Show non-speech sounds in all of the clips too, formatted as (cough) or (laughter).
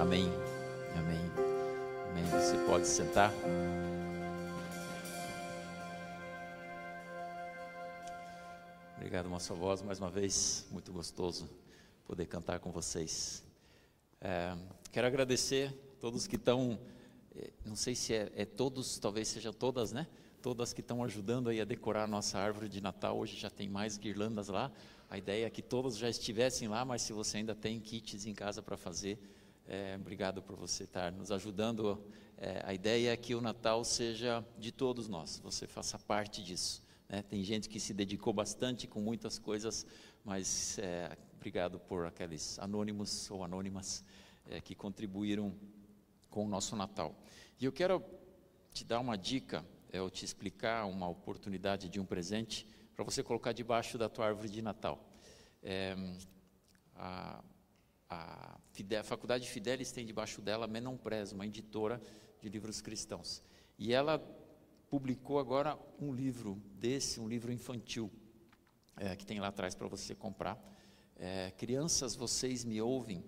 Amém. Amém. Amém. Você pode sentar. Obrigado, moça voz, mais uma vez. Muito gostoso poder cantar com vocês. É, quero agradecer todos que estão, é, não sei se é, é todos, talvez sejam todas, né? Todas que estão ajudando aí a decorar a nossa árvore de Natal. Hoje já tem mais guirlandas lá. A ideia é que todos já estivessem lá, mas se você ainda tem kits em casa para fazer, é, obrigado por você estar nos ajudando. É, a ideia é que o Natal seja de todos nós, você faça parte disso. Né? Tem gente que se dedicou bastante com muitas coisas, mas é, obrigado por aqueles anônimos ou anônimas é, que contribuíram com o nosso Natal. E eu quero te dar uma dica, é, eu te explicar uma oportunidade de um presente para você colocar debaixo da tua árvore de Natal. É, a, a, a Faculdade Fidelis tem debaixo dela Menon uma editora de livros cristãos. E ela publicou agora um livro desse, um livro infantil, é, que tem lá atrás para você comprar. É, Crianças, vocês me ouvem.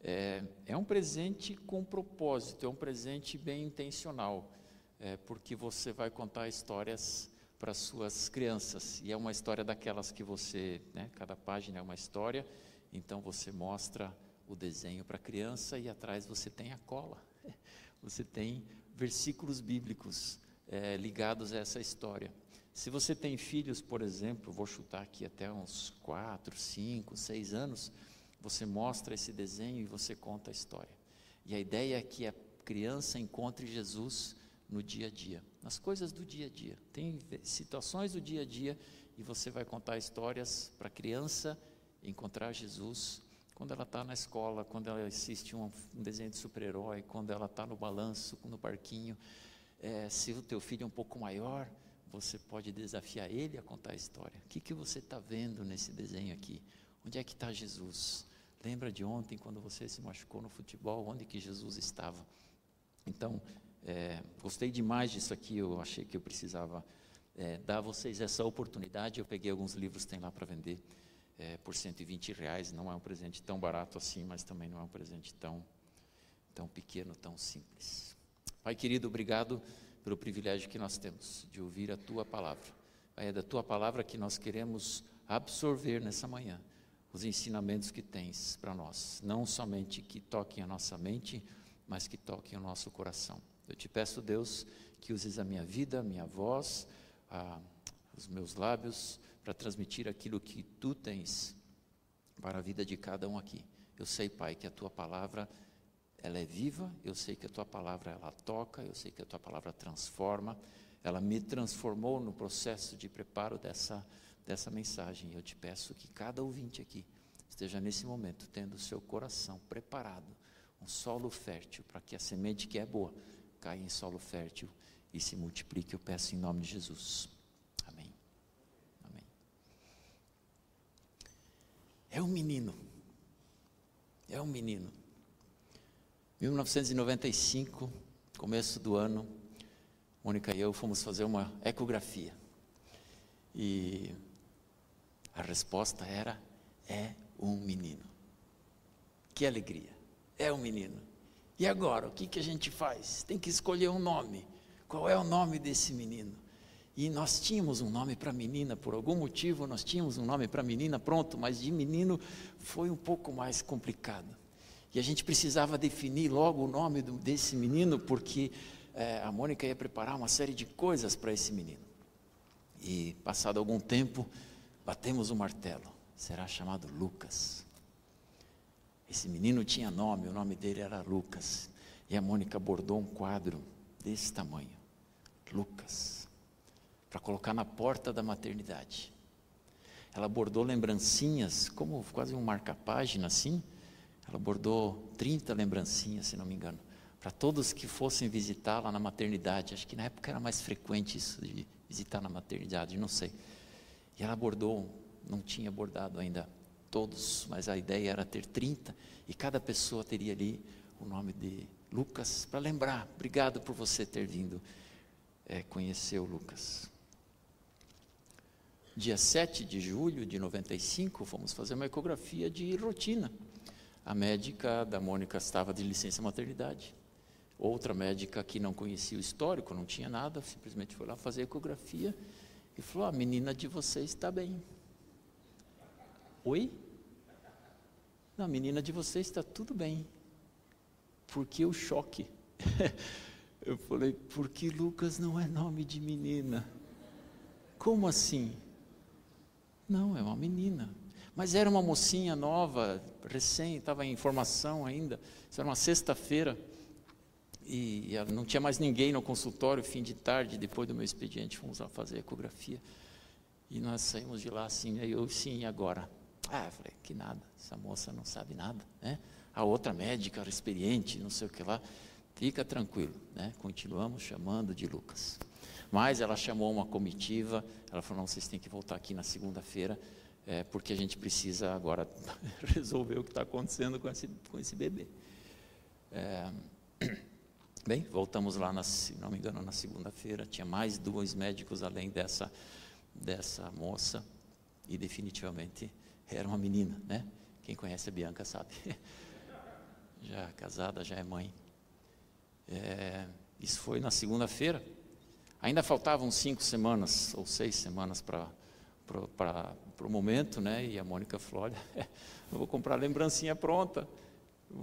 É, é, um presente com propósito, é um presente bem intencional, é, porque você vai contar histórias para suas crianças. E é uma história daquelas que você, né, cada página é uma história, então você mostra o desenho para a criança e atrás você tem a cola. (laughs) Você tem versículos bíblicos é, ligados a essa história. Se você tem filhos, por exemplo, vou chutar aqui até uns 4, 5, 6 anos, você mostra esse desenho e você conta a história. E a ideia é que a criança encontre Jesus no dia a dia, nas coisas do dia a dia. Tem situações do dia a dia e você vai contar histórias para a criança encontrar Jesus quando ela está na escola, quando ela assiste um, um desenho de super-herói, quando ela está no balanço, no parquinho. É, se o teu filho é um pouco maior, você pode desafiar ele a contar a história. O que, que você está vendo nesse desenho aqui? Onde é que está Jesus? Lembra de ontem, quando você se machucou no futebol, onde que Jesus estava? Então, é, gostei demais disso aqui, eu achei que eu precisava é, dar a vocês essa oportunidade. Eu peguei alguns livros, tem lá para vender é, por 120 reais. Não é um presente tão barato assim, mas também não é um presente tão, tão pequeno, tão simples. Pai querido, obrigado pelo privilégio que nós temos de ouvir a Tua palavra. É da Tua palavra que nós queremos absorver nessa manhã os ensinamentos que tens para nós. Não somente que toquem a nossa mente, mas que toquem o nosso coração. Eu te peço, Deus, que uses a minha vida, a minha voz, a, os meus lábios, para transmitir aquilo que tu tens para a vida de cada um aqui. Eu sei, Pai, que a tua palavra ela é viva, eu sei que a tua palavra ela toca, eu sei que a tua palavra transforma. Ela me transformou no processo de preparo dessa dessa mensagem. Eu te peço que cada ouvinte aqui esteja nesse momento tendo o seu coração preparado, um solo fértil para que a semente que é boa caia em solo fértil e se multiplique. Eu peço em nome de Jesus. É um menino. É um menino. 1995, começo do ano, Mônica e eu fomos fazer uma ecografia. E a resposta era: é um menino. Que alegria! É um menino. E agora, o que, que a gente faz? Tem que escolher um nome. Qual é o nome desse menino? E nós tínhamos um nome para menina, por algum motivo nós tínhamos um nome para menina, pronto, mas de menino foi um pouco mais complicado. E a gente precisava definir logo o nome do, desse menino, porque é, a Mônica ia preparar uma série de coisas para esse menino. E passado algum tempo, batemos o martelo. Será chamado Lucas. Esse menino tinha nome, o nome dele era Lucas. E a Mônica bordou um quadro desse tamanho. Lucas para colocar na porta da maternidade. Ela bordou lembrancinhas, como quase um marca-página assim. Ela bordou 30 lembrancinhas, se não me engano, para todos que fossem visitá-la na maternidade. Acho que na época era mais frequente isso de visitar na maternidade, não sei. E ela bordou, não tinha bordado ainda todos, mas a ideia era ter 30 e cada pessoa teria ali o nome de Lucas para lembrar. Obrigado por você ter vindo é, conhecer o Lucas dia 7 de julho de 95, fomos fazer uma ecografia de rotina. a médica da Mônica estava de licença maternidade. Outra médica que não conhecia o histórico, não tinha nada, simplesmente foi lá fazer ecografia e falou: A menina de vocês está bem. Oi? Não, menina de vocês está tudo bem. Por que o choque? (laughs) Eu falei: Porque Lucas não é nome de menina. Como assim? Não, é uma menina. Mas era uma mocinha nova, recém, estava em formação ainda. Isso era uma sexta-feira. E não tinha mais ninguém no consultório, fim de tarde, depois do meu expediente, fomos lá fazer ecografia. E nós saímos de lá assim, aí eu, sim, agora? Ah, eu falei, que nada, essa moça não sabe nada, né? A outra médica, experiente, não sei o que lá, fica tranquilo, né? Continuamos chamando de Lucas. Mas ela chamou uma comitiva, ela falou, não, vocês têm que voltar aqui na segunda-feira, é, porque a gente precisa agora (laughs) resolver o que está acontecendo com esse, com esse bebê. É, (clears throat) bem, voltamos lá, na, se não me engano, na segunda-feira, tinha mais dois médicos além dessa, dessa moça, e definitivamente era uma menina, né? Quem conhece a Bianca sabe. (laughs) já casada, já é mãe. É, isso foi na segunda-feira. Ainda faltavam cinco semanas ou seis semanas para o momento, né? E a Mônica falou: (laughs) olha, vou comprar lembrancinha pronta.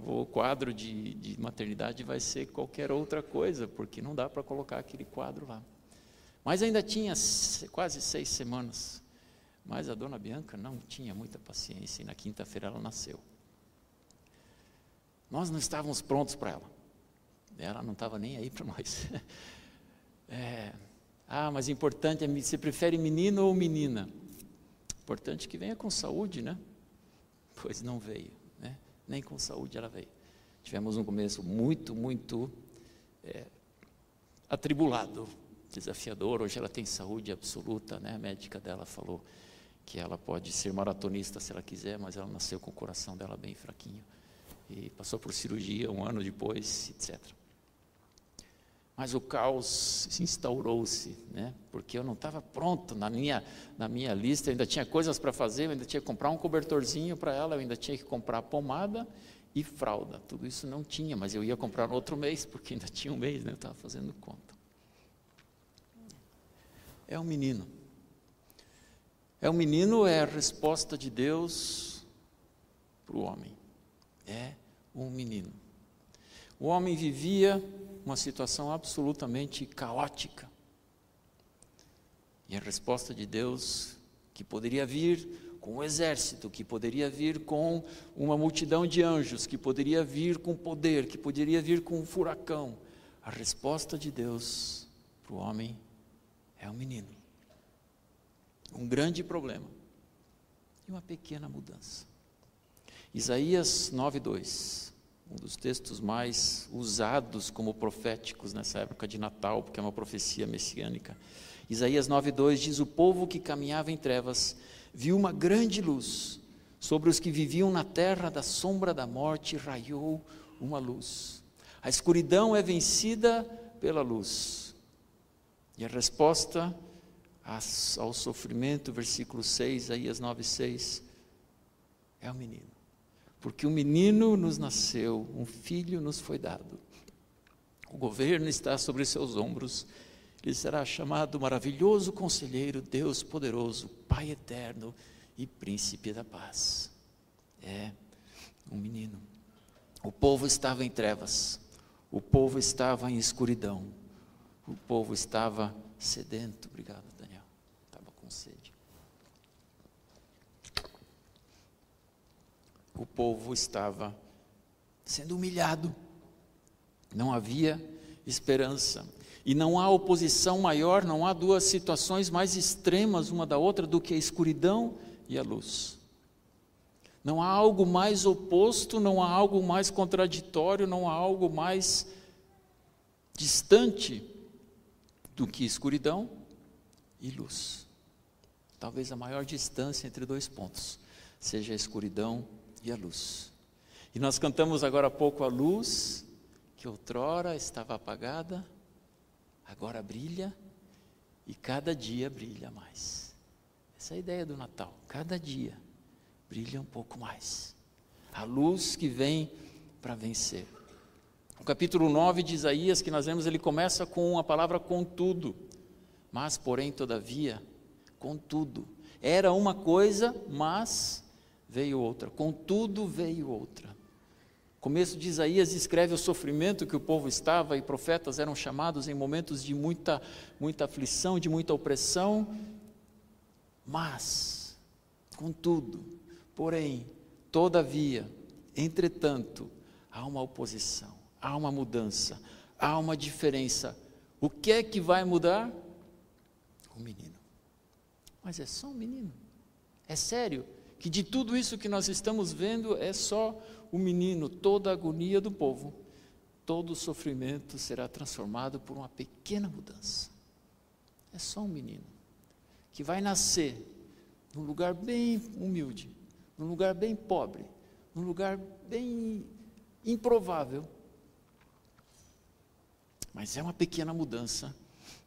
O quadro de, de maternidade vai ser qualquer outra coisa, porque não dá para colocar aquele quadro lá. Mas ainda tinha quase seis semanas. Mas a dona Bianca não tinha muita paciência e na quinta-feira ela nasceu. Nós não estávamos prontos para ela. Ela não estava nem aí para nós. (laughs) É, ah, mas importante é, você prefere menino ou menina? Importante que venha com saúde, né? Pois não veio, né? Nem com saúde ela veio. Tivemos um começo muito, muito é, atribulado, desafiador. Hoje ela tem saúde absoluta, né? A médica dela falou que ela pode ser maratonista se ela quiser, mas ela nasceu com o coração dela bem fraquinho e passou por cirurgia um ano depois, etc. Mas o caos instaurou-se, né? porque eu não estava pronto na minha, na minha lista, eu ainda tinha coisas para fazer, eu ainda tinha que comprar um cobertorzinho para ela, eu ainda tinha que comprar pomada e fralda. Tudo isso não tinha, mas eu ia comprar no outro mês, porque ainda tinha um mês, né? eu estava fazendo conta. É um menino. É um menino, é a resposta de Deus para o homem. É um menino. O homem vivia uma situação absolutamente caótica. E a resposta de Deus, que poderia vir com um exército, que poderia vir com uma multidão de anjos, que poderia vir com poder, que poderia vir com um furacão, a resposta de Deus para o homem é um menino. Um grande problema e uma pequena mudança. Isaías 9:2 um dos textos mais usados como proféticos nessa época de Natal, porque é uma profecia messiânica. Isaías 9:2 diz: "O povo que caminhava em trevas viu uma grande luz. Sobre os que viviam na terra da sombra da morte raiou uma luz. A escuridão é vencida pela luz." E a resposta ao sofrimento, versículo 6, Isaías 9:6, é o menino porque um menino nos nasceu, um filho nos foi dado. O governo está sobre seus ombros, ele será chamado maravilhoso conselheiro, Deus poderoso, Pai eterno e príncipe da paz. É um menino. O povo estava em trevas, o povo estava em escuridão, o povo estava sedento. Obrigado, com sede. o povo estava sendo humilhado. Não havia esperança. E não há oposição maior, não há duas situações mais extremas uma da outra do que a escuridão e a luz. Não há algo mais oposto, não há algo mais contraditório, não há algo mais distante do que escuridão e luz. Talvez a maior distância entre dois pontos seja a escuridão e a luz. E nós cantamos agora há pouco a luz, que outrora estava apagada, agora brilha e cada dia brilha mais. Essa é a ideia do Natal. Cada dia brilha um pouco mais. a luz que vem para vencer. O capítulo 9 de Isaías, que nós vemos, ele começa com a palavra contudo, mas, porém, todavia, contudo. Era uma coisa, mas veio outra. Contudo, veio outra. Começo de Isaías descreve o sofrimento que o povo estava e profetas eram chamados em momentos de muita, muita aflição, de muita opressão. Mas, contudo, porém, todavia, entretanto, há uma oposição há uma mudança, há uma diferença. O que é que vai mudar? O menino. Mas é só um menino. É sério que de tudo isso que nós estamos vendo é só o menino, toda a agonia do povo, todo o sofrimento será transformado por uma pequena mudança. É só um menino que vai nascer num lugar bem humilde, num lugar bem pobre, num lugar bem improvável, mas é uma pequena mudança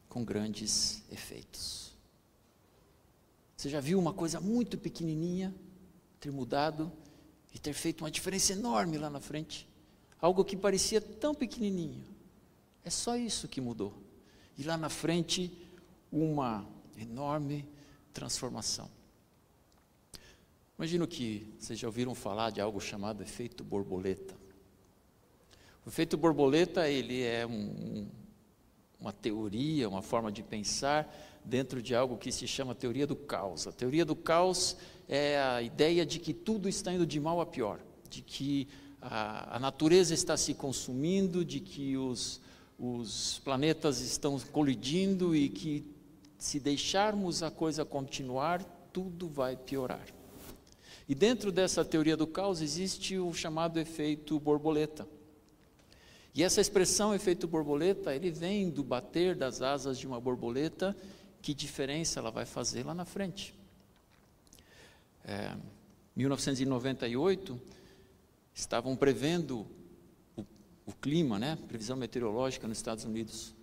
com grandes efeitos. Você já viu uma coisa muito pequenininha ter mudado e ter feito uma diferença enorme lá na frente? Algo que parecia tão pequenininho. É só isso que mudou. E lá na frente, uma enorme transformação. Imagino que vocês já ouviram falar de algo chamado efeito borboleta. O efeito borboleta ele é um, uma teoria, uma forma de pensar dentro de algo que se chama teoria do caos. A teoria do caos é a ideia de que tudo está indo de mal a pior, de que a, a natureza está se consumindo, de que os, os planetas estão colidindo e que se deixarmos a coisa continuar, tudo vai piorar. E dentro dessa teoria do caos existe o chamado efeito borboleta. E essa expressão efeito borboleta, ele vem do bater das asas de uma borboleta, que diferença ela vai fazer lá na frente. É, 1998, estavam prevendo o, o clima, né, previsão meteorológica nos Estados Unidos.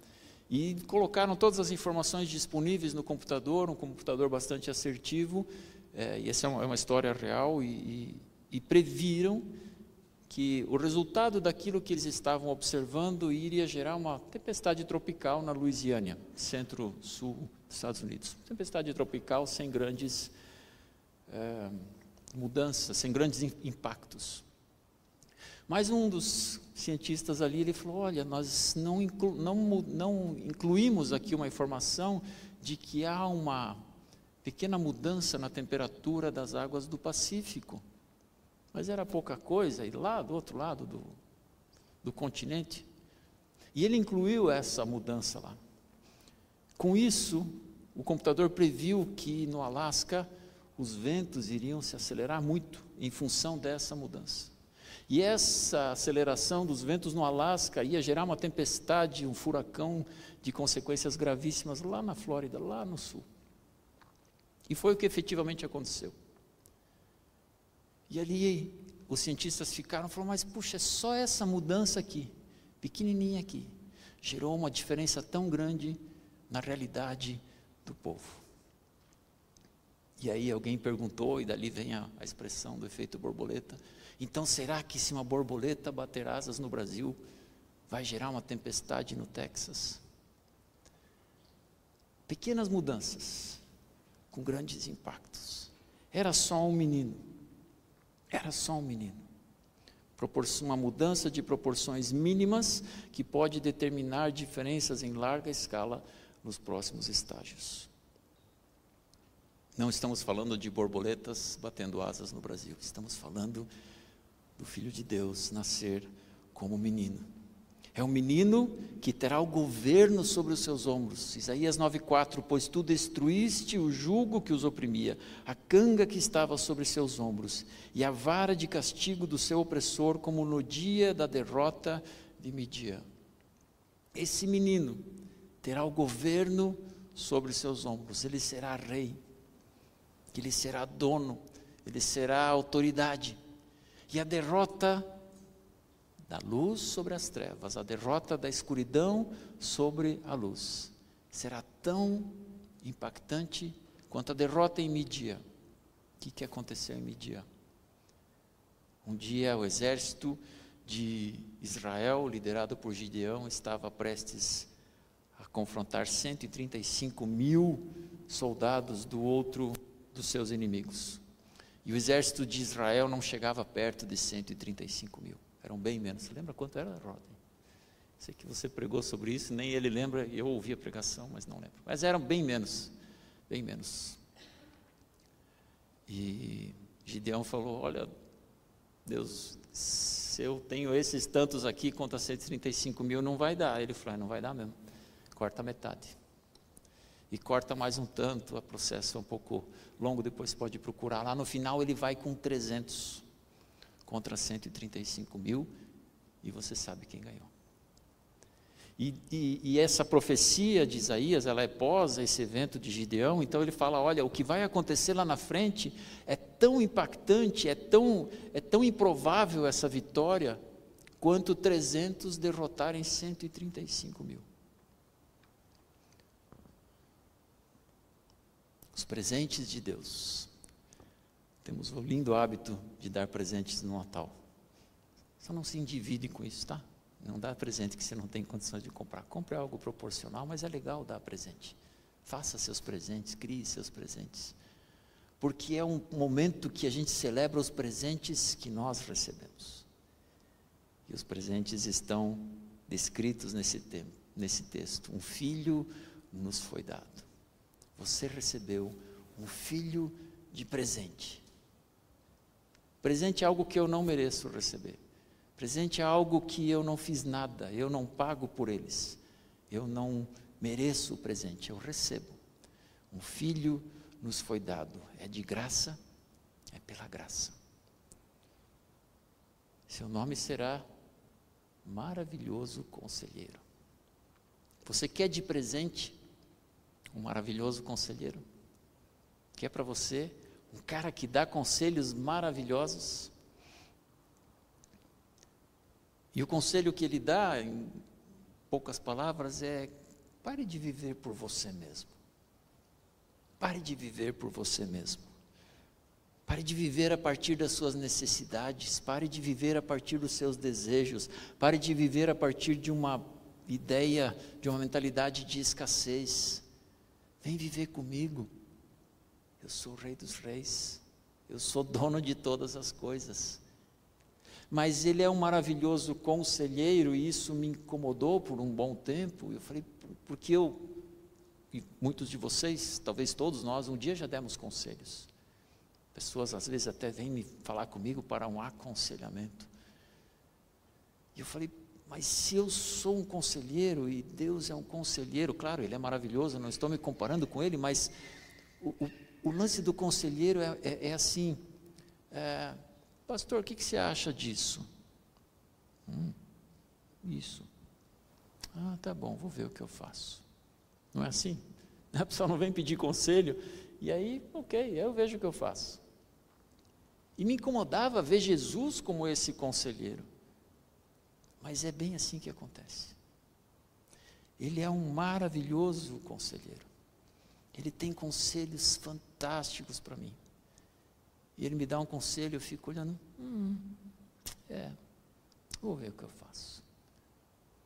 E colocaram todas as informações disponíveis no computador, um computador bastante assertivo, é, e essa é uma, é uma história real, e, e, e previram que o resultado daquilo que eles estavam observando iria gerar uma tempestade tropical na Louisiana, centro-sul dos Estados Unidos. Tempestade tropical sem grandes é, mudanças, sem grandes impactos. Mas um dos cientistas ali, ele falou, olha, nós não, inclu não, não incluímos aqui uma informação de que há uma pequena mudança na temperatura das águas do Pacífico. Mas era pouca coisa, e lá do outro lado do, do continente. E ele incluiu essa mudança lá. Com isso, o computador previu que no Alasca os ventos iriam se acelerar muito em função dessa mudança. E essa aceleração dos ventos no Alasca ia gerar uma tempestade, um furacão de consequências gravíssimas lá na Flórida, lá no sul. E foi o que efetivamente aconteceu. E ali os cientistas ficaram e falaram, mas puxa, é só essa mudança aqui, pequenininha aqui, gerou uma diferença tão grande na realidade do povo. E aí alguém perguntou, e dali vem a, a expressão do efeito borboleta. Então será que se uma borboleta bater asas no Brasil, vai gerar uma tempestade no Texas? Pequenas mudanças, com grandes impactos. Era só um menino era só um menino. Uma mudança de proporções mínimas que pode determinar diferenças em larga escala nos próximos estágios. Não estamos falando de borboletas batendo asas no Brasil, estamos falando do Filho de Deus nascer como menino. É um menino que terá o governo sobre os seus ombros. Isaías 9,4: Pois tu destruíste o jugo que os oprimia, a canga que estava sobre seus ombros, e a vara de castigo do seu opressor, como no dia da derrota de Midian. Esse menino terá o governo sobre seus ombros, ele será rei, ele será dono, ele será autoridade. E a derrota da luz sobre as trevas, a derrota da escuridão sobre a luz. Será tão impactante quanto a derrota em Midia. O que, que aconteceu em Midia? Um dia o exército de Israel, liderado por Gideão, estava prestes a confrontar 135 mil soldados do outro dos seus inimigos. E o exército de Israel não chegava perto de 135 mil, eram bem menos. Você lembra quanto era, Rodney? Sei que você pregou sobre isso, nem ele lembra, eu ouvi a pregação, mas não lembro. Mas eram bem menos, bem menos. E Gideão falou: Olha, Deus, se eu tenho esses tantos aqui contra 135 mil, não vai dar. Ele falou: ah, Não vai dar mesmo. Corta metade. E corta mais um tanto, o processo é um pouco longo, depois pode procurar. Lá no final ele vai com 300 contra 135 mil, e você sabe quem ganhou. E, e, e, essa profecia de Isaías, ela é pós esse evento de Gideão, então ele fala: olha, o que vai acontecer lá na frente é tão impactante, é tão, é tão improvável essa vitória, quanto 300 derrotarem 135 mil. Os presentes de Deus. Temos o lindo hábito de dar presentes no Natal. Só não se endivide com isso, tá? Não dá presente que você não tem condições de comprar. Compre algo proporcional, mas é legal dar presente. Faça seus presentes, crie seus presentes. Porque é um momento que a gente celebra os presentes que nós recebemos. E os presentes estão descritos nesse, nesse texto. Um filho nos foi dado. Você recebeu um filho de presente. Presente é algo que eu não mereço receber. Presente é algo que eu não fiz nada, eu não pago por eles. Eu não mereço o presente, eu recebo. Um filho nos foi dado, é de graça, é pela graça. Seu nome será maravilhoso conselheiro. Você quer de presente um maravilhoso conselheiro? Quer para você um cara que dá conselhos maravilhosos? E o conselho que ele dá, em poucas palavras, é: pare de viver por você mesmo. Pare de viver por você mesmo. Pare de viver a partir das suas necessidades, pare de viver a partir dos seus desejos, pare de viver a partir de uma ideia, de uma mentalidade de escassez. Vem viver comigo. Eu sou o Rei dos Reis, eu sou dono de todas as coisas mas ele é um maravilhoso conselheiro e isso me incomodou por um bom tempo. Eu falei, porque eu, e muitos de vocês, talvez todos nós, um dia já demos conselhos. Pessoas às vezes até vêm me falar comigo para um aconselhamento. E eu falei, mas se eu sou um conselheiro e Deus é um conselheiro, claro, Ele é maravilhoso, não estou me comparando com Ele, mas o, o, o lance do conselheiro é, é, é assim. É, Pastor, o que, que você acha disso? Hum, isso. Ah, tá bom, vou ver o que eu faço. Não é assim? (laughs) A pessoa não vem pedir conselho, e aí, ok, eu vejo o que eu faço. E me incomodava ver Jesus como esse conselheiro. Mas é bem assim que acontece. Ele é um maravilhoso conselheiro. Ele tem conselhos fantásticos para mim e ele me dá um conselho, eu fico olhando, hum, é, vou ver o que eu faço.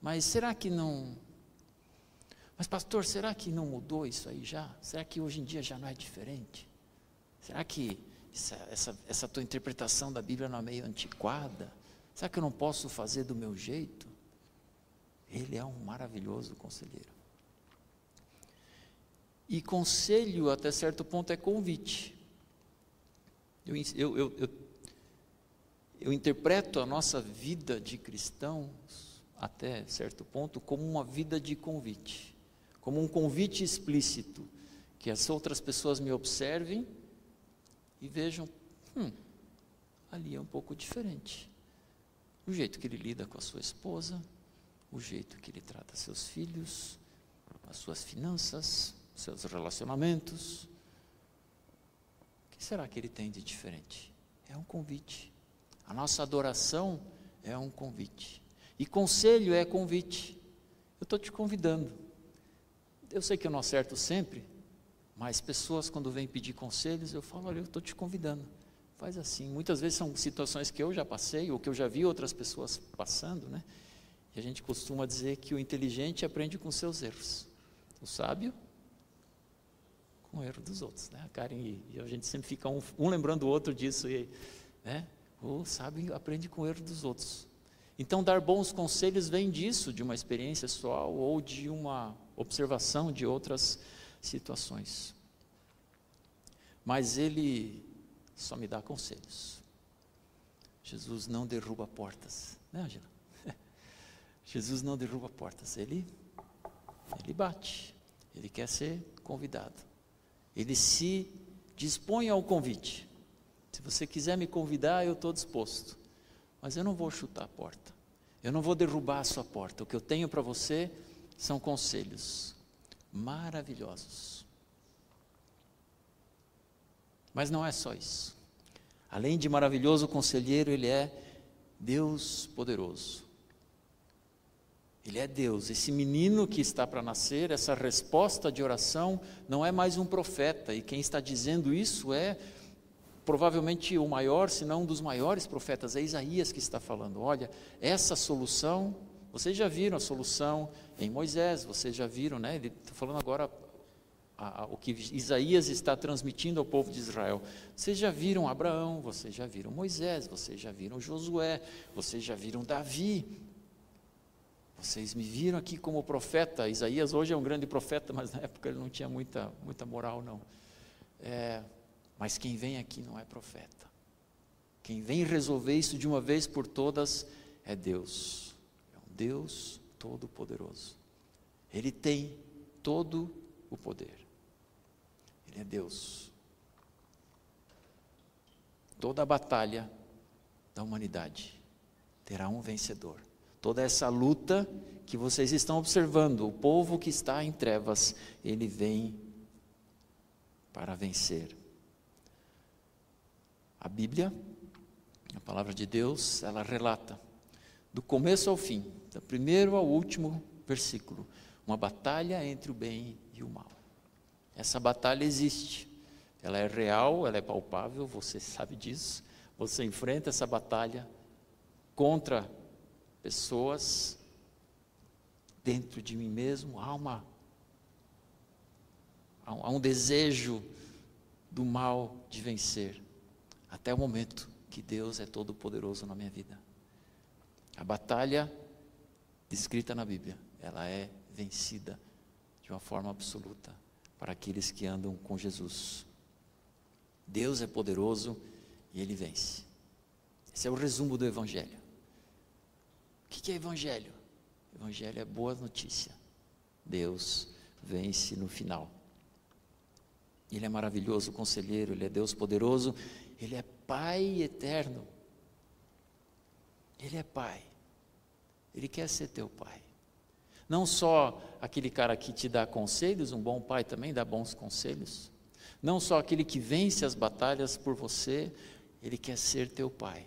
Mas será que não. Mas, pastor, será que não mudou isso aí já? Será que hoje em dia já não é diferente? Será que essa, essa, essa tua interpretação da Bíblia não é meio antiquada? Será que eu não posso fazer do meu jeito? Ele é um maravilhoso conselheiro. E conselho, até certo ponto, é convite. Eu, eu, eu, eu, eu interpreto a nossa vida de cristãos, até certo ponto, como uma vida de convite, como um convite explícito, que as outras pessoas me observem e vejam, hum, ali é um pouco diferente. O jeito que ele lida com a sua esposa, o jeito que ele trata seus filhos, as suas finanças, seus relacionamentos, que será que ele tem de diferente? É um convite. A nossa adoração é um convite. E conselho é convite. Eu estou te convidando. Eu sei que eu não acerto sempre, mas pessoas, quando vêm pedir conselhos, eu falo: olha, eu estou te convidando. faz assim. Muitas vezes são situações que eu já passei ou que eu já vi outras pessoas passando, né? E a gente costuma dizer que o inteligente aprende com seus erros. O sábio com o erro dos outros, né? A Karen e a gente sempre fica um, um lembrando o outro disso e, né? O sábio aprende com o erro dos outros. Então, dar bons conselhos vem disso, de uma experiência pessoal ou de uma observação de outras situações. Mas ele só me dá conselhos. Jesus não derruba portas, né, Angela? (laughs) Jesus não derruba portas, ele, ele bate, ele quer ser convidado, ele se dispõe ao convite. Se você quiser me convidar, eu estou disposto, mas eu não vou chutar a porta, eu não vou derrubar a sua porta. O que eu tenho para você são conselhos maravilhosos. Mas não é só isso. Além de maravilhoso conselheiro, ele é Deus poderoso. Ele é Deus. Esse menino que está para nascer, essa resposta de oração, não é mais um profeta. E quem está dizendo isso é provavelmente o maior, se não um dos maiores profetas, é Isaías que está falando. Olha, essa solução, vocês já viram a solução em Moisés, vocês já viram, né? Ele está falando agora a, a, o que Isaías está transmitindo ao povo de Israel. Vocês já viram Abraão, vocês já viram Moisés, vocês já viram Josué, vocês já viram Davi. Vocês me viram aqui como profeta. Isaías hoje é um grande profeta, mas na época ele não tinha muita, muita moral, não. É, mas quem vem aqui não é profeta. Quem vem resolver isso de uma vez por todas é Deus. É um Deus todo-poderoso. Ele tem todo o poder. Ele é Deus. Toda a batalha da humanidade terá um vencedor toda essa luta que vocês estão observando, o povo que está em trevas, ele vem para vencer. A Bíblia, a palavra de Deus, ela relata, do começo ao fim, do primeiro ao último versículo, uma batalha entre o bem e o mal. Essa batalha existe, ela é real, ela é palpável, você sabe disso. Você enfrenta essa batalha contra pessoas, dentro de mim mesmo há uma há um desejo do mal de vencer, até o momento que Deus é todo poderoso na minha vida. A batalha descrita na Bíblia, ela é vencida de uma forma absoluta para aqueles que andam com Jesus. Deus é poderoso e ele vence. Esse é o resumo do evangelho. O que é evangelho? Evangelho é boa notícia. Deus vence no final. Ele é maravilhoso conselheiro, ele é Deus poderoso, ele é Pai eterno. Ele é Pai. Ele quer ser teu Pai. Não só aquele cara que te dá conselhos, um bom pai também dá bons conselhos. Não só aquele que vence as batalhas por você, ele quer ser teu Pai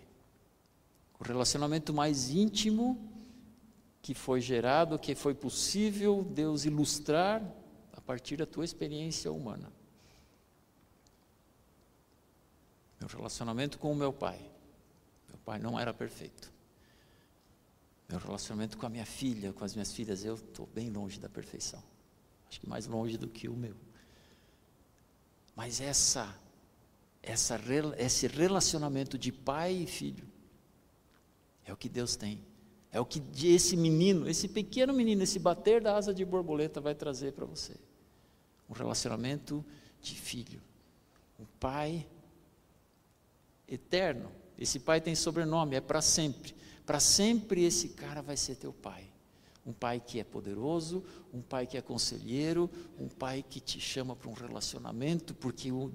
o relacionamento mais íntimo que foi gerado, que foi possível Deus ilustrar a partir da tua experiência humana. Meu relacionamento com o meu pai. Meu pai não era perfeito. Meu relacionamento com a minha filha, com as minhas filhas, eu estou bem longe da perfeição. Acho que mais longe do que o meu. Mas essa, essa, esse relacionamento de pai e filho, é o que Deus tem. É o que esse menino, esse pequeno menino, esse bater da asa de borboleta vai trazer para você. Um relacionamento de filho. Um pai eterno. Esse pai tem sobrenome, é para sempre. Para sempre esse cara vai ser teu pai. Um pai que é poderoso, um pai que é conselheiro, um pai que te chama para um relacionamento, porque o,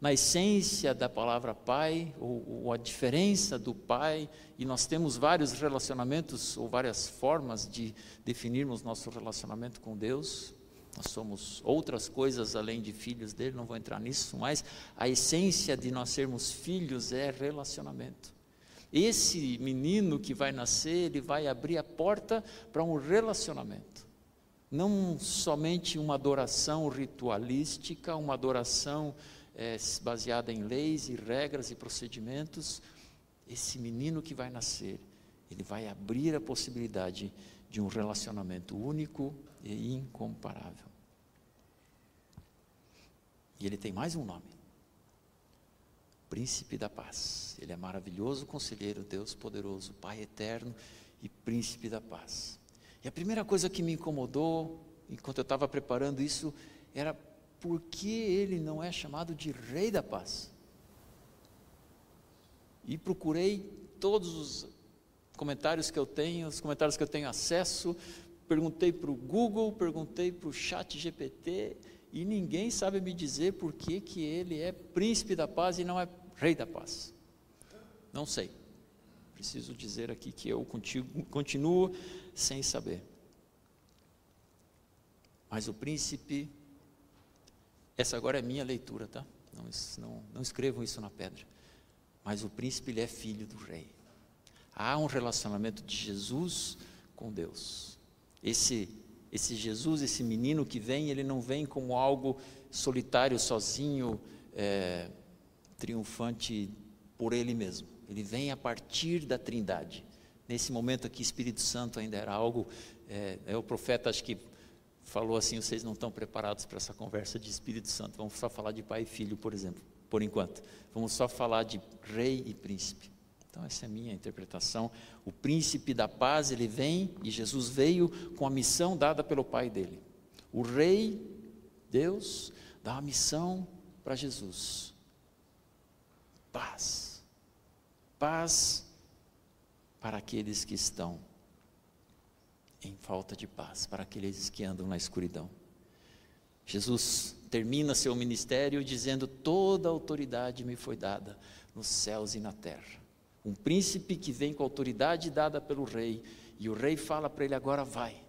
na essência da palavra pai, ou, ou, a diferença do pai, e nós temos vários relacionamentos ou várias formas de definirmos nosso relacionamento com Deus. Nós somos outras coisas além de filhos dele, não vou entrar nisso, mas a essência de nós sermos filhos é relacionamento. Esse menino que vai nascer, ele vai abrir a porta para um relacionamento. Não somente uma adoração ritualística, uma adoração é, baseada em leis e regras e procedimentos. Esse menino que vai nascer, ele vai abrir a possibilidade de um relacionamento único e incomparável. E ele tem mais um nome: Príncipe da Paz. Ele é maravilhoso conselheiro, Deus poderoso, Pai eterno e Príncipe da Paz. E a primeira coisa que me incomodou, enquanto eu estava preparando isso, era por que ele não é chamado de Rei da Paz? E procurei todos os comentários que eu tenho, os comentários que eu tenho acesso, perguntei para o Google, perguntei para o Chat GPT, e ninguém sabe me dizer por que, que ele é príncipe da paz e não é rei da paz. Não sei. Preciso dizer aqui que eu continuo sem saber. Mas o príncipe, essa agora é minha leitura, tá? Não, não, não escrevam isso na pedra. Mas o príncipe, ele é filho do rei. Há um relacionamento de Jesus com Deus. Esse esse Jesus, esse menino que vem, ele não vem como algo solitário, sozinho, é, triunfante por ele mesmo. Ele vem a partir da Trindade. Nesse momento aqui, Espírito Santo ainda era algo. É, é o profeta, acho que falou assim: vocês não estão preparados para essa conversa de Espírito Santo. Vamos só falar de pai e filho, por exemplo, por enquanto. Vamos só falar de rei e príncipe. Então, essa é a minha interpretação. O príncipe da paz, ele vem e Jesus veio com a missão dada pelo pai dele. O rei, Deus, dá uma missão para Jesus: paz. Paz para aqueles que estão em falta de paz, para aqueles que andam na escuridão. Jesus termina seu ministério dizendo: Toda autoridade me foi dada nos céus e na terra. Um príncipe que vem com a autoridade dada pelo rei, e o rei fala para ele: agora vai,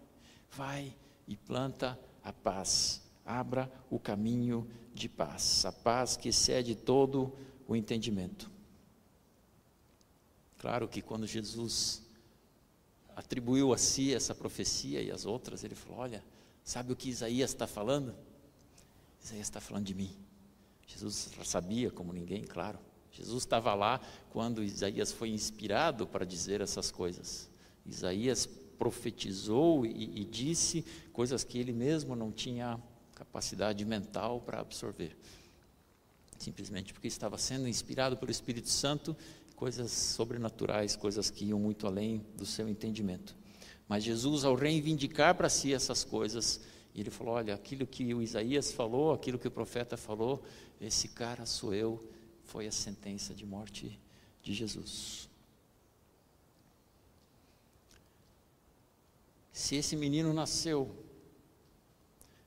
vai e planta a paz, abra o caminho de paz, a paz que excede todo o entendimento. Claro que quando Jesus atribuiu a si essa profecia e as outras, ele falou: Olha, sabe o que Isaías está falando? Isaías está falando de mim. Jesus sabia, como ninguém, claro. Jesus estava lá quando Isaías foi inspirado para dizer essas coisas. Isaías profetizou e, e disse coisas que ele mesmo não tinha capacidade mental para absorver. Simplesmente porque estava sendo inspirado pelo Espírito Santo, coisas sobrenaturais, coisas que iam muito além do seu entendimento. Mas Jesus, ao reivindicar para si essas coisas, ele falou: Olha, aquilo que o Isaías falou, aquilo que o profeta falou, esse cara sou eu, foi a sentença de morte de Jesus. Se esse menino nasceu,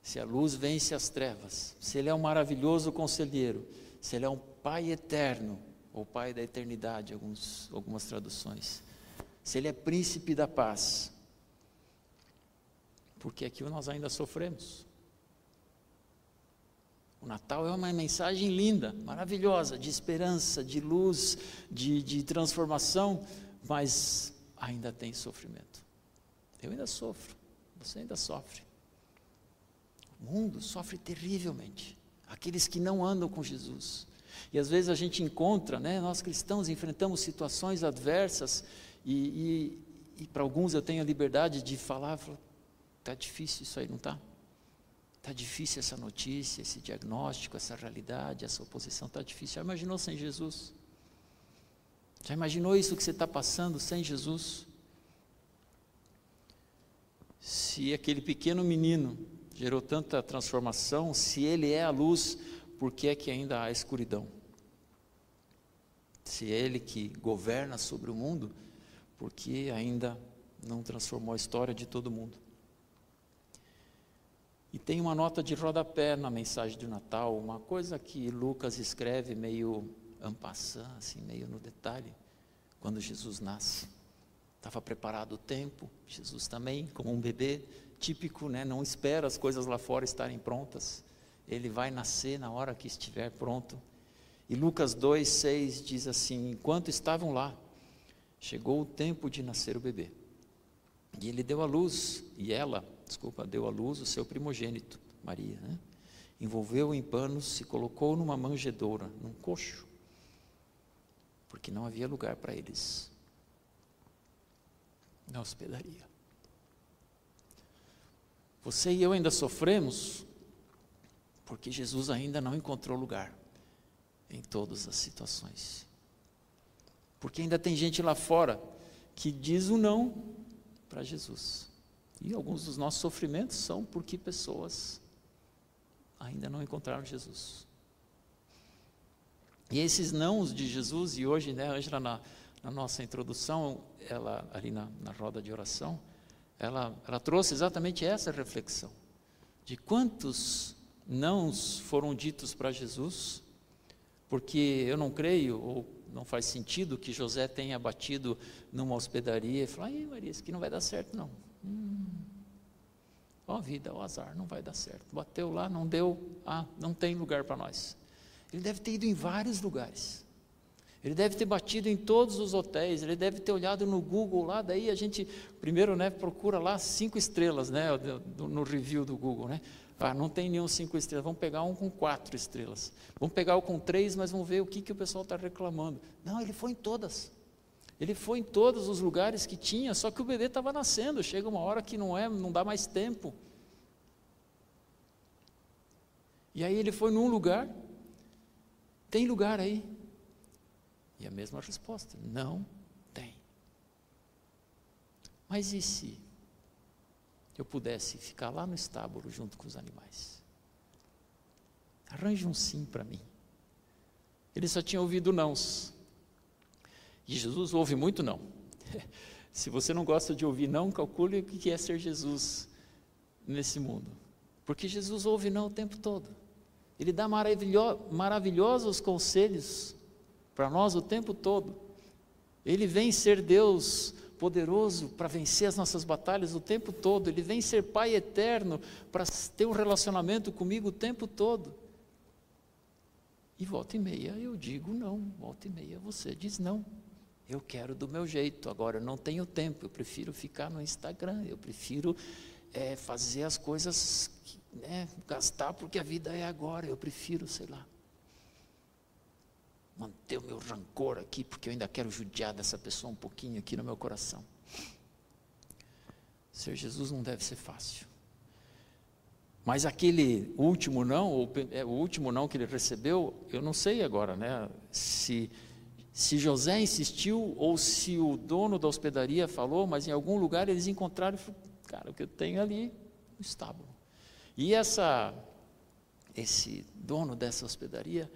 se a luz vence as trevas, se ele é um maravilhoso conselheiro, se ele é um pai eterno, ou pai da eternidade, alguns, algumas traduções, se ele é príncipe da paz, porque aqui nós ainda sofremos. O Natal é uma mensagem linda, maravilhosa, de esperança, de luz, de, de transformação, mas ainda tem sofrimento. Eu ainda sofro, você ainda sofre. O mundo sofre terrivelmente. Aqueles que não andam com Jesus. E às vezes a gente encontra, né, nós cristãos enfrentamos situações adversas, e, e, e para alguns eu tenho a liberdade de falar: está difícil isso aí, não está? Está difícil essa notícia, esse diagnóstico, essa realidade, essa oposição, está difícil. Já imaginou sem Jesus? Já imaginou isso que você está passando sem Jesus? Se aquele pequeno menino gerou tanta transformação, se ele é a luz, por que é que ainda há escuridão? Se é ele que governa sobre o mundo, por que ainda não transformou a história de todo mundo? E tem uma nota de rodapé na mensagem de Natal, uma coisa que Lucas escreve meio ampassant, assim, meio no detalhe, quando Jesus nasce. Estava preparado o tempo, Jesus também, como um bebê típico, né, não espera as coisas lá fora estarem prontas. Ele vai nascer na hora que estiver pronto. E Lucas 2:6 diz assim: Enquanto estavam lá, chegou o tempo de nascer o bebê. E ele deu à luz, e ela, desculpa, deu à luz o seu primogênito, Maria. Né? envolveu em panos, se colocou numa manjedoura, num coxo, porque não havia lugar para eles na hospedaria. Você e eu ainda sofremos porque Jesus ainda não encontrou lugar em todas as situações. Porque ainda tem gente lá fora que diz o não para Jesus. E alguns dos nossos sofrimentos são porque pessoas ainda não encontraram Jesus. E esses nãos de Jesus, e hoje, né, Angela, na, na nossa introdução, ela ali na, na roda de oração, ela, ela trouxe exatamente essa reflexão de quantos nãos foram ditos para Jesus, porque eu não creio, ou não faz sentido que José tenha batido numa hospedaria e falado, ai Maria, isso aqui não vai dar certo não. Hum, ó vida, ó azar, não vai dar certo. Bateu lá, não deu, ah, não tem lugar para nós. Ele deve ter ido em vários lugares. Ele deve ter batido em todos os hotéis, ele deve ter olhado no Google lá, daí a gente primeiro né, procura lá cinco estrelas né, no review do Google. Né? Ah, não tem nenhum cinco estrelas, vamos pegar um com quatro estrelas. Vamos pegar o com três, mas vamos ver o que, que o pessoal está reclamando. Não, ele foi em todas. Ele foi em todos os lugares que tinha, só que o bebê estava nascendo, chega uma hora que não é, não dá mais tempo. E aí ele foi num lugar, tem lugar aí, e a mesma resposta: não tem. Mas e se eu pudesse ficar lá no estábulo junto com os animais? Arranje um sim para mim. Ele só tinha ouvido nãos. E Jesus ouve muito não. (laughs) Se você não gosta de ouvir não, calcule o que é ser Jesus nesse mundo. Porque Jesus ouve não o tempo todo. Ele dá maravilhosos conselhos para nós o tempo todo. Ele vem ser Deus poderoso para vencer as nossas batalhas o tempo todo. Ele vem ser Pai eterno para ter um relacionamento comigo o tempo todo. E volta e meia eu digo não, volta e meia você diz não. Eu quero do meu jeito, agora eu não tenho tempo, eu prefiro ficar no Instagram, eu prefiro é, fazer as coisas, né, gastar porque a vida é agora, eu prefiro, sei lá manter o meu rancor aqui, porque eu ainda quero judiar dessa pessoa um pouquinho aqui no meu coração. Ser Jesus não deve ser fácil. Mas aquele último não, é, o último não que ele recebeu, eu não sei agora, né? Se, se José insistiu ou se o dono da hospedaria falou, mas em algum lugar eles encontraram e falaram, cara, o que eu tenho ali, no estábulo. E essa, esse dono dessa hospedaria,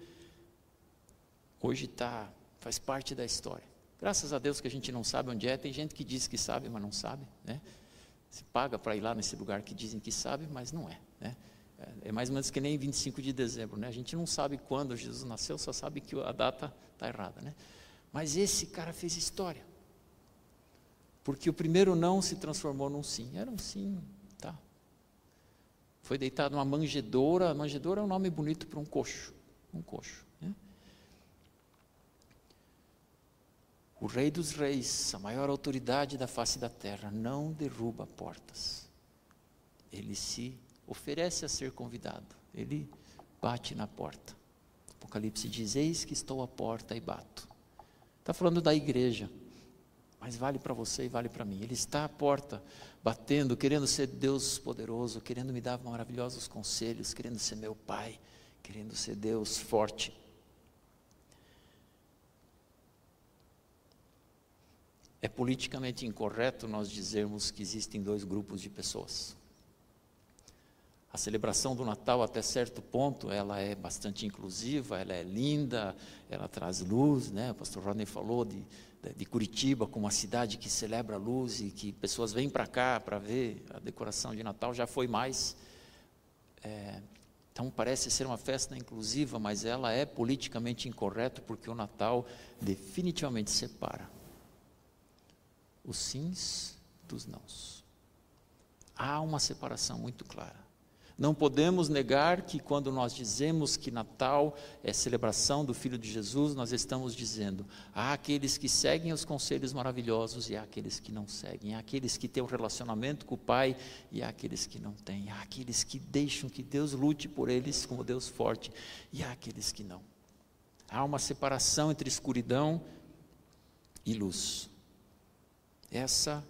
hoje tá, faz parte da história. Graças a Deus que a gente não sabe onde é, tem gente que diz que sabe, mas não sabe. Né? Se paga para ir lá nesse lugar que dizem que sabe, mas não é. Né? É, é mais ou menos que nem 25 de dezembro. Né? A gente não sabe quando Jesus nasceu, só sabe que a data está errada. Né? Mas esse cara fez história. Porque o primeiro não se transformou num sim. Era um sim, tá. Foi deitado numa manjedoura. A manjedoura é um nome bonito para um coxo. Um coxo. O Rei dos Reis, a maior autoridade da face da terra, não derruba portas. Ele se oferece a ser convidado. Ele bate na porta. Apocalipse diz: Eis que estou à porta e bato. Está falando da igreja, mas vale para você e vale para mim. Ele está à porta, batendo, querendo ser Deus poderoso, querendo me dar maravilhosos conselhos, querendo ser meu Pai, querendo ser Deus forte. É politicamente incorreto nós dizermos que existem dois grupos de pessoas. A celebração do Natal, até certo ponto, ela é bastante inclusiva, ela é linda, ela traz luz, né? O pastor Rodney falou de, de Curitiba como uma cidade que celebra luz e que pessoas vêm para cá para ver a decoração de Natal, já foi mais. É, então parece ser uma festa inclusiva, mas ela é politicamente incorreta porque o Natal definitivamente separa os sims dos nãos. Há uma separação muito clara. Não podemos negar que quando nós dizemos que Natal é celebração do Filho de Jesus, nós estamos dizendo: há aqueles que seguem os conselhos maravilhosos e há aqueles que não seguem, há aqueles que têm um relacionamento com o Pai e há aqueles que não têm, há aqueles que deixam que Deus lute por eles como Deus forte e há aqueles que não. Há uma separação entre escuridão e luz. Essa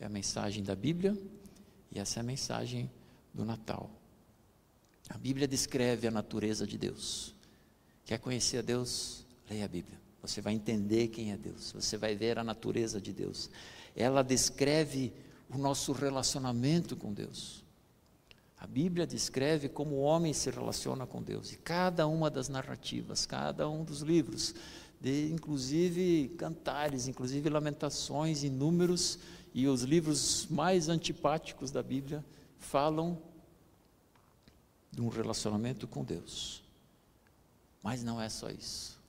é a mensagem da Bíblia e essa é a mensagem do Natal. A Bíblia descreve a natureza de Deus. Quer conhecer a Deus? Leia a Bíblia. Você vai entender quem é Deus. Você vai ver a natureza de Deus. Ela descreve o nosso relacionamento com Deus. A Bíblia descreve como o homem se relaciona com Deus. E cada uma das narrativas, cada um dos livros, de, inclusive cantares, inclusive lamentações e números, e os livros mais antipáticos da Bíblia, falam de um relacionamento com Deus. Mas não é só isso.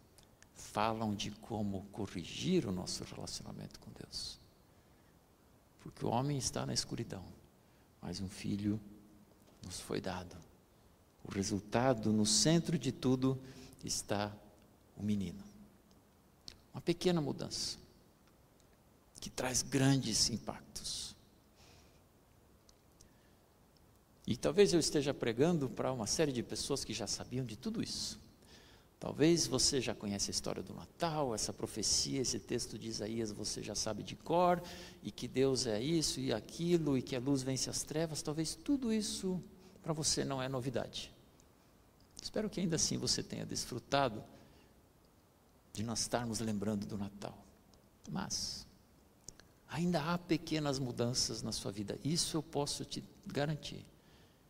Falam de como corrigir o nosso relacionamento com Deus. Porque o homem está na escuridão, mas um filho nos foi dado. O resultado, no centro de tudo, está o menino. Uma pequena mudança que traz grandes impactos. E talvez eu esteja pregando para uma série de pessoas que já sabiam de tudo isso. Talvez você já conhece a história do Natal, essa profecia, esse texto de Isaías você já sabe de cor, e que Deus é isso e aquilo, e que a luz vence as trevas. Talvez tudo isso para você não é novidade. Espero que ainda assim você tenha desfrutado de nós estarmos lembrando do Natal. Mas ainda há pequenas mudanças na sua vida, isso eu posso te garantir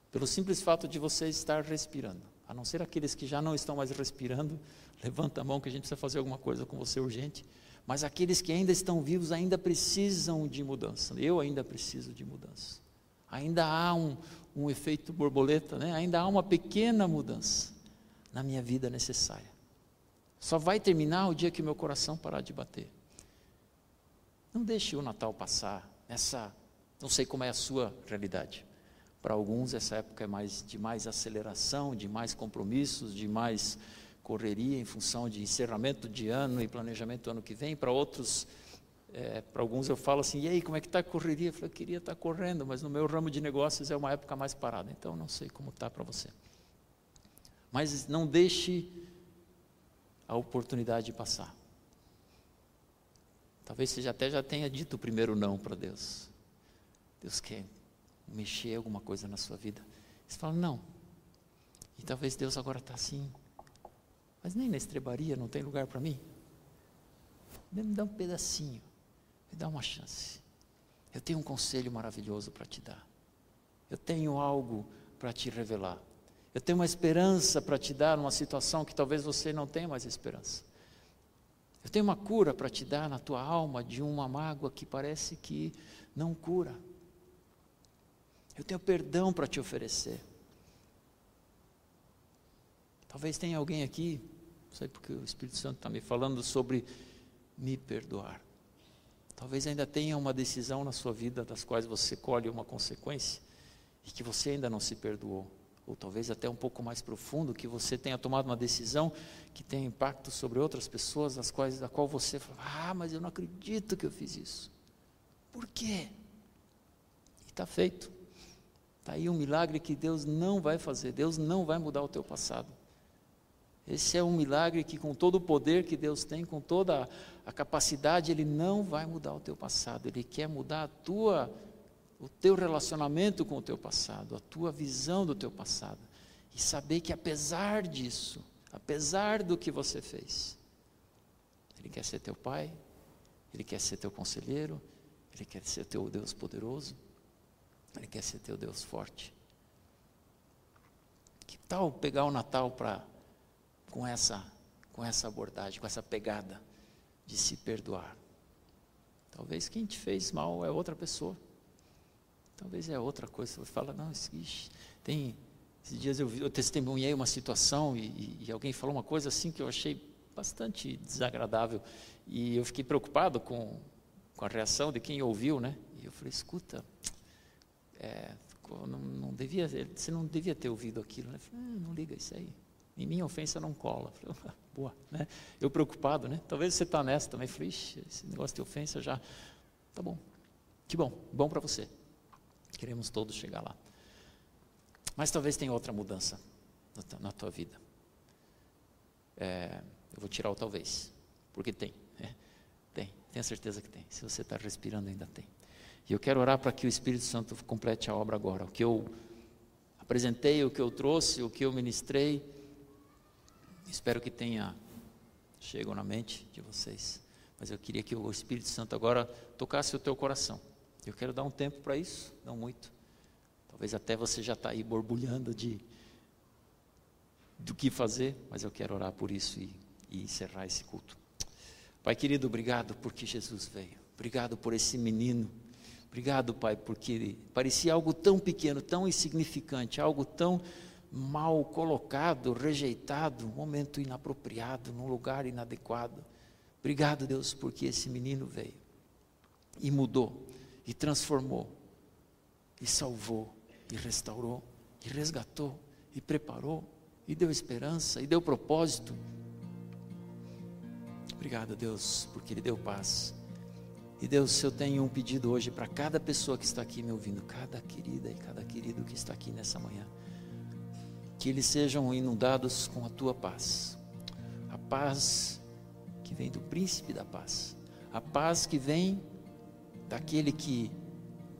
pelo simples fato de você estar respirando. A não ser aqueles que já não estão mais respirando, (laughs) levanta a mão que a gente precisa fazer alguma coisa com você urgente. Mas aqueles que ainda estão vivos ainda precisam de mudança. Eu ainda preciso de mudança. Ainda há um, um efeito borboleta, né? ainda há uma pequena mudança na minha vida necessária. Só vai terminar o dia que meu coração parar de bater. Não deixe o Natal passar nessa. Não sei como é a sua realidade. Para alguns, essa época é mais, de mais aceleração, de mais compromissos, de mais correria em função de encerramento de ano e planejamento do ano que vem. Para outros, é, para alguns eu falo assim, e aí, como é que está a correria? Eu falo, eu queria estar tá correndo, mas no meu ramo de negócios é uma época mais parada, então não sei como está para você. Mas não deixe a oportunidade de passar. Talvez você até já tenha dito o primeiro não para Deus. Deus quer mexer alguma coisa na sua vida. Você fala, não. E talvez Deus agora está assim. Mas nem na estrebaria não tem lugar para mim. Me dá um pedacinho. Me dá uma chance. Eu tenho um conselho maravilhoso para te dar. Eu tenho algo para te revelar. Eu tenho uma esperança para te dar numa situação que talvez você não tenha mais esperança. Eu tenho uma cura para te dar na tua alma de uma mágoa que parece que não cura. Eu tenho perdão para te oferecer. Talvez tenha alguém aqui, não sei porque o Espírito Santo está me falando sobre me perdoar. Talvez ainda tenha uma decisão na sua vida das quais você colhe uma consequência e que você ainda não se perdoou. Ou talvez até um pouco mais profundo, que você tenha tomado uma decisão que tem impacto sobre outras pessoas, das quais, da qual você fala, ah, mas eu não acredito que eu fiz isso. Por quê? E está feito. Está aí um milagre que Deus não vai fazer, Deus não vai mudar o teu passado. Esse é um milagre que, com todo o poder que Deus tem, com toda a capacidade, Ele não vai mudar o teu passado. Ele quer mudar a tua, o teu relacionamento com o teu passado, a tua visão do teu passado. E saber que, apesar disso, apesar do que você fez, Ele quer ser teu Pai, Ele quer ser teu conselheiro, Ele quer ser teu Deus poderoso. Ele quer ser teu Deus forte. Que tal pegar o Natal para com essa com essa abordagem, com essa pegada de se perdoar? Talvez quem te fez mal é outra pessoa. Talvez é outra coisa. Você fala, não, ixi, tem. Esses dias eu, eu testemunhei uma situação e, e, e alguém falou uma coisa assim que eu achei bastante desagradável. E eu fiquei preocupado com, com a reação de quem ouviu, né? E eu falei, escuta, é, não, não devia, você não devia ter ouvido aquilo. Né? Falei, ah, não liga isso aí. Em minha ofensa não cola. Falei, boa, né? Eu preocupado, né? Talvez você está nessa também. Falei, esse negócio de ofensa já. Tá bom. Que bom, bom para você. Queremos todos chegar lá. Mas talvez tenha outra mudança na tua vida. É, eu vou tirar o talvez, porque tem. Né? Tem, tenho certeza que tem. Se você está respirando, ainda tem. E eu quero orar para que o Espírito Santo complete a obra agora. O que eu apresentei, o que eu trouxe, o que eu ministrei, espero que tenha chegado na mente de vocês. Mas eu queria que o Espírito Santo agora tocasse o teu coração. Eu quero dar um tempo para isso, não muito. Talvez até você já está aí borbulhando de do que fazer, mas eu quero orar por isso e, e encerrar esse culto. Pai querido, obrigado porque Jesus veio. Obrigado por esse menino. Obrigado, Pai, porque parecia algo tão pequeno, tão insignificante, algo tão mal colocado, rejeitado, um momento inapropriado, num lugar inadequado. Obrigado, Deus, porque esse menino veio e mudou, e transformou, e salvou, e restaurou, e resgatou, e preparou e deu esperança, e deu propósito. Obrigado, Deus, porque Ele deu paz. E Deus, eu tenho um pedido hoje para cada pessoa que está aqui me ouvindo, cada querida e cada querido que está aqui nessa manhã, que eles sejam inundados com a tua paz, a paz que vem do príncipe da paz, a paz que vem daquele que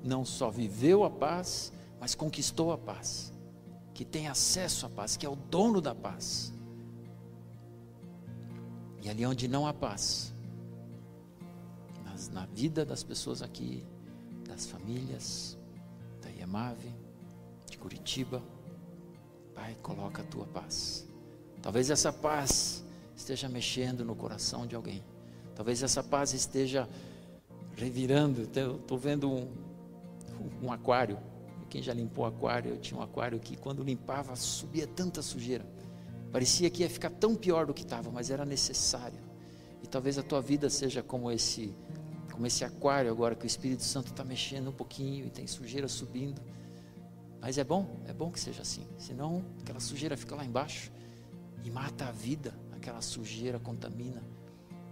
não só viveu a paz, mas conquistou a paz que tem acesso à paz, que é o dono da paz. E ali onde não há paz, nas, na vida das pessoas aqui, das famílias, da Iamave, de Curitiba, Pai, coloca a tua paz. Talvez essa paz esteja mexendo no coração de alguém. Talvez essa paz esteja revirando. Estou vendo um, um aquário quem já limpou aquário, eu tinha um aquário que quando limpava subia tanta sujeira. Parecia que ia ficar tão pior do que estava, mas era necessário. E talvez a tua vida seja como esse, como esse aquário agora que o Espírito Santo está mexendo um pouquinho e tem sujeira subindo. Mas é bom, é bom que seja assim. Senão aquela sujeira fica lá embaixo e mata a vida. Aquela sujeira contamina.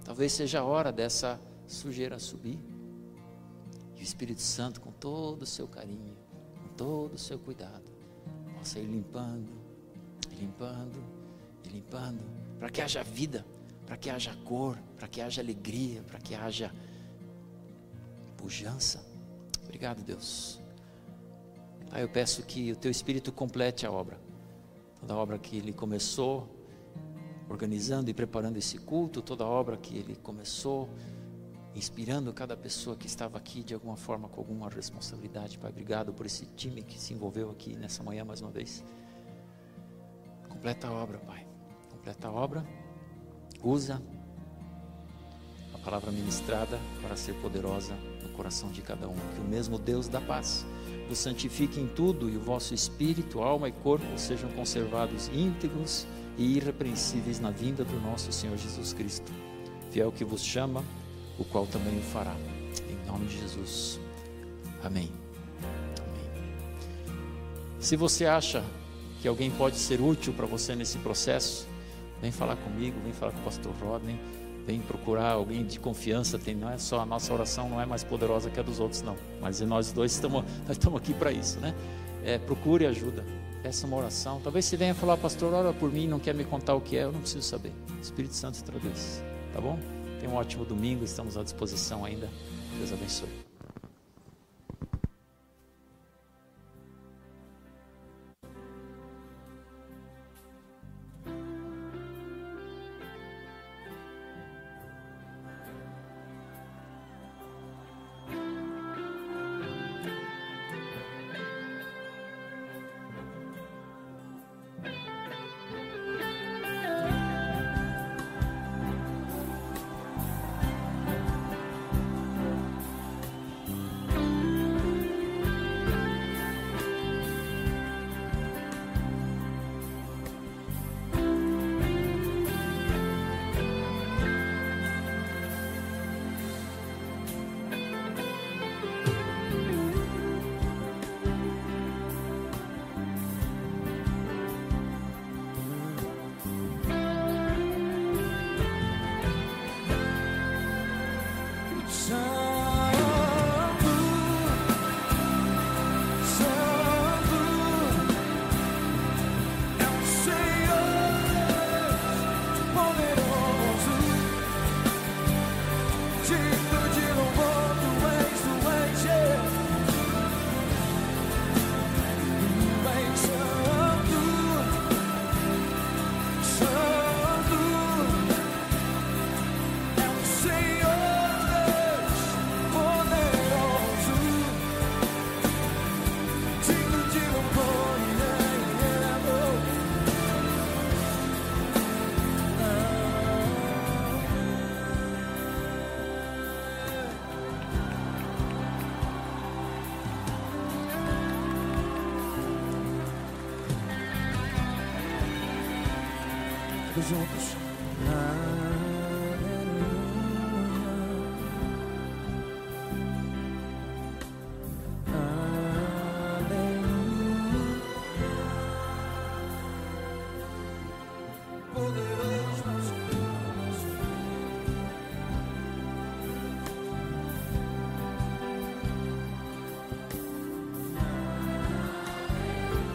Talvez seja a hora dessa sujeira subir. Espírito Santo, com todo o seu carinho, todo o seu cuidado, possa ir limpando, limpando, limpando, para que haja vida, para que haja cor, para que haja alegria, para que haja pujança. Obrigado, Deus. Pai, eu peço que o teu Espírito complete a obra, toda a obra que ele começou, organizando e preparando esse culto, toda a obra que ele começou inspirando cada pessoa que estava aqui de alguma forma com alguma responsabilidade. Pai, obrigado por esse time que se envolveu aqui nessa manhã mais uma vez. Completa a obra, Pai. Completa a obra. Usa a palavra ministrada para ser poderosa no coração de cada um. Que o mesmo Deus da paz vos santifique em tudo e o vosso espírito, alma e corpo sejam conservados íntegros e irrepreensíveis na vinda do nosso Senhor Jesus Cristo. Fiel que vos chama o qual também o fará. Em nome de Jesus. Amém. Amém. Se você acha que alguém pode ser útil para você nesse processo, vem falar comigo, vem falar com o pastor Rodney, vem procurar alguém de confiança. Tem, não é só a nossa oração, não é mais poderosa que a dos outros, não. Mas nós dois estamos, nós estamos aqui para isso, né? É, procure ajuda, peça uma oração. Talvez você venha falar, pastor, ora por mim, não quer me contar o que é, eu não preciso saber. Espírito Santo traduz, tá bom? Tenha um ótimo domingo, estamos à disposição ainda. Deus abençoe.